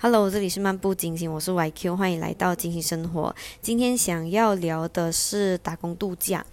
Hello，这里是漫步金星，我是 YQ，欢迎来到金星生活。今天想要聊的是打工度假。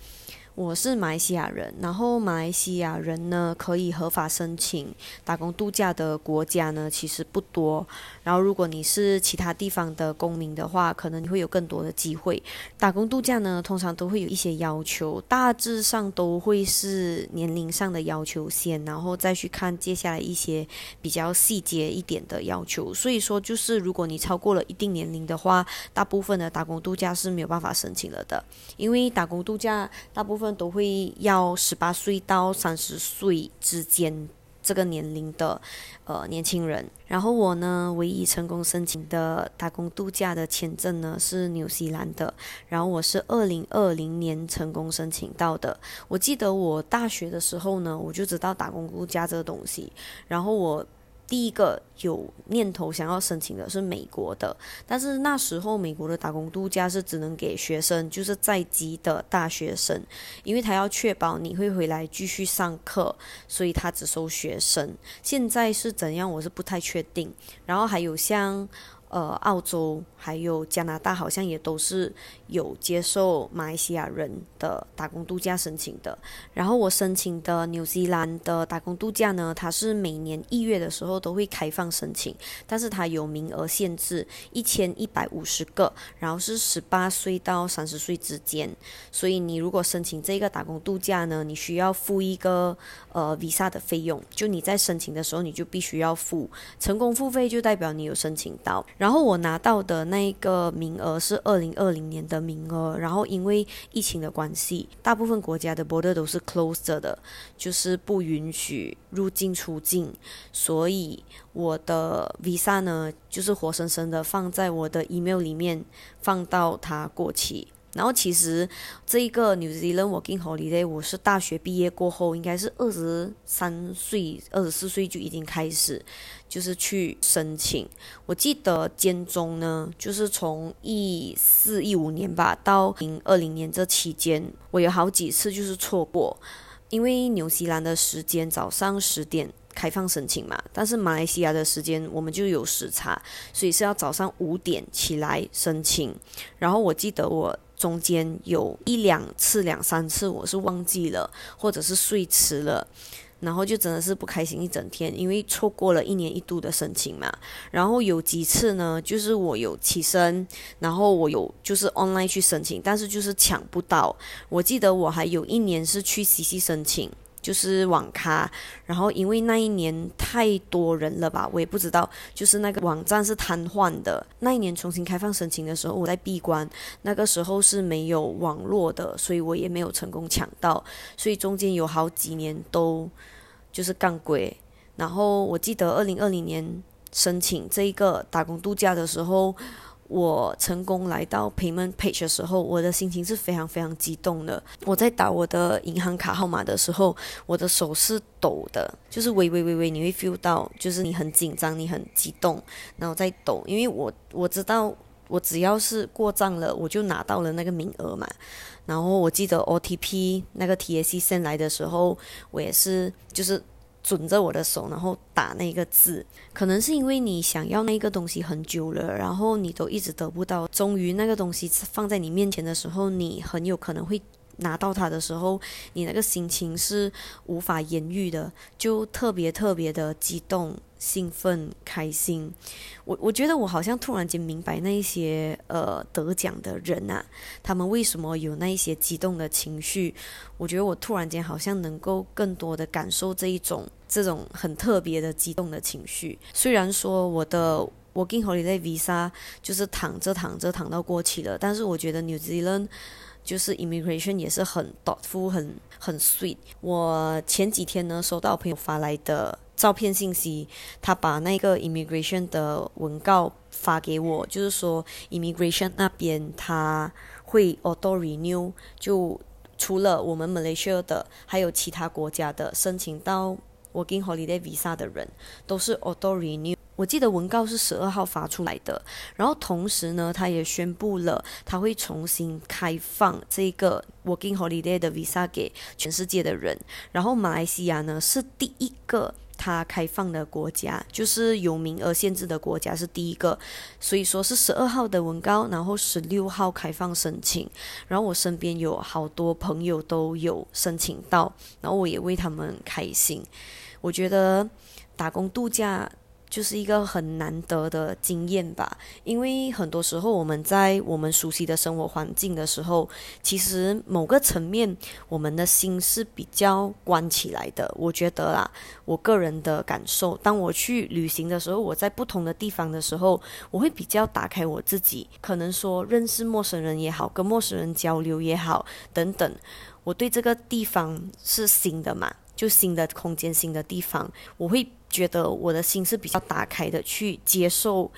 我是马来西亚人，然后马来西亚人呢可以合法申请打工度假的国家呢其实不多。然后如果你是其他地方的公民的话，可能你会有更多的机会。打工度假呢通常都会有一些要求，大致上都会是年龄上的要求先，然后再去看接下来一些比较细节一点的要求。所以说就是如果你超过了一定年龄的话，大部分的打工度假是没有办法申请了的，因为打工度假大部分。都会要十八岁到三十岁之间这个年龄的呃年轻人，然后我呢唯一成功申请的打工度假的签证呢是纽西兰的，然后我是二零二零年成功申请到的。我记得我大学的时候呢，我就知道打工度假这个东西，然后我。第一个有念头想要申请的是美国的，但是那时候美国的打工度假是只能给学生，就是在籍的大学生，因为他要确保你会回来继续上课，所以他只收学生。现在是怎样，我是不太确定。然后还有像。呃，澳洲还有加拿大好像也都是有接受马来西亚人的打工度假申请的。然后我申请的纽西兰的打工度假呢，它是每年一月的时候都会开放申请，但是它有名额限制，一千一百五十个，然后是十八岁到三十岁之间。所以你如果申请这个打工度假呢，你需要付一个呃 visa 的费用，就你在申请的时候你就必须要付，成功付费就代表你有申请到。然后我拿到的那个名额是二零二零年的名额，然后因为疫情的关系，大部分国家的 border 都是 closed 的，就是不允许入境出境，所以我的 visa 呢，就是活生生的放在我的 email 里面，放到它过期。然后其实这一个 New Zealand Working Holiday，我是大学毕业过后，应该是二十三岁、二十四岁就已经开始，就是去申请。我记得间中呢，就是从一四一五年吧到零二零年这期间，我有好几次就是错过，因为纽西兰的时间早上十点开放申请嘛，但是马来西亚的时间我们就有时差，所以是要早上五点起来申请。然后我记得我。中间有一两次、两三次，我是忘记了，或者是睡迟了，然后就真的是不开心一整天，因为错过了一年一度的申请嘛。然后有几次呢，就是我有起身，然后我有就是 online 去申请，但是就是抢不到。我记得我还有一年是去 CC 申请。就是网咖，然后因为那一年太多人了吧，我也不知道，就是那个网站是瘫痪的。那一年重新开放申请的时候，我在闭关，那个时候是没有网络的，所以我也没有成功抢到，所以中间有好几年都就是干鬼。然后我记得二零二零年申请这一个打工度假的时候。我成功来到 payment page 的时候，我的心情是非常非常激动的。我在打我的银行卡号码的时候，我的手是抖的，就是微微微微，你会 feel 到，就是你很紧张，你很激动，然后在抖，因为我我知道，我只要是过账了，我就拿到了那个名额嘛。然后我记得 OTP 那个 TAC 线来的时候，我也是就是。准着我的手，然后打那个字，可能是因为你想要那个东西很久了，然后你都一直得不到，终于那个东西放在你面前的时候，你很有可能会拿到它的时候，你那个心情是无法言喻的，就特别特别的激动。兴奋、开心，我我觉得我好像突然间明白那一些呃得奖的人呐，他们为什么有那一些激动的情绪。我觉得我突然间好像能够更多的感受这一种这种很特别的激动的情绪。虽然说我的 Working Holiday Visa 就是躺着躺着躺到过期了，但是我觉得 New Zealand 就是 Immigration 也是很 thoughtful、很很 sweet。我前几天呢收到朋友发来的。照片信息，他把那个 immigration 的文告发给我，就是说 immigration 那边他会 auto renew，就除了我们 Malaysia 的，还有其他国家的申请到 working holiday visa 的人都是 auto renew。我记得文告是十二号发出来的，然后同时呢，他也宣布了他会重新开放这个 working holiday 的 visa 给全世界的人，然后马来西亚呢是第一个。它开放的国家，就是有名额限制的国家是第一个，所以说是十二号的文告，然后十六号开放申请，然后我身边有好多朋友都有申请到，然后我也为他们开心。我觉得打工度假。就是一个很难得的经验吧，因为很多时候我们在我们熟悉的生活环境的时候，其实某个层面我们的心是比较关起来的。我觉得啦，我个人的感受，当我去旅行的时候，我在不同的地方的时候，我会比较打开我自己，可能说认识陌生人也好，跟陌生人交流也好，等等，我对这个地方是新的嘛。就新的空间、新的地方，我会觉得我的心是比较打开的，去接受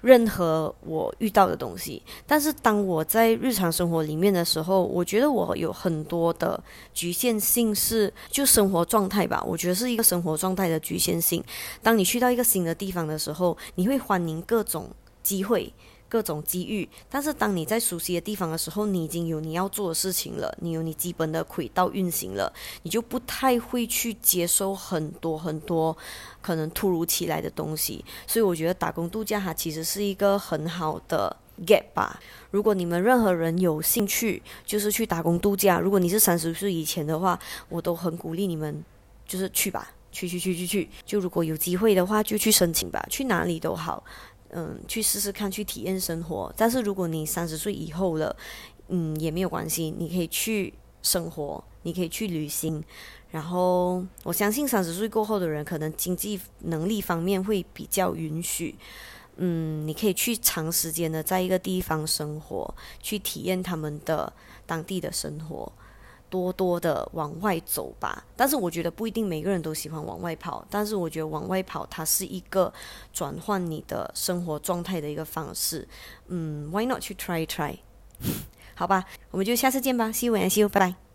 任何我遇到的东西。但是当我在日常生活里面的时候，我觉得我有很多的局限性，是就生活状态吧。我觉得是一个生活状态的局限性。当你去到一个新的地方的时候，你会欢迎各种机会。各种机遇，但是当你在熟悉的地方的时候，你已经有你要做的事情了，你有你基本的轨道运行了，你就不太会去接受很多很多可能突如其来的东西。所以我觉得打工度假它其实是一个很好的 get 吧。如果你们任何人有兴趣，就是去打工度假，如果你是三十岁以前的话，我都很鼓励你们，就是去吧，去去去去去。就如果有机会的话，就去申请吧，去哪里都好。嗯，去试试看，去体验生活。但是如果你三十岁以后了，嗯，也没有关系，你可以去生活，你可以去旅行。然后我相信三十岁过后的人，可能经济能力方面会比较允许。嗯，你可以去长时间的在一个地方生活，去体验他们的当地的生活。多多的往外走吧，但是我觉得不一定每个人都喜欢往外跑，但是我觉得往外跑它是一个转换你的生活状态的一个方式。嗯，Why not 去 try try？好吧，我们就下次见吧，See you and see you，拜拜。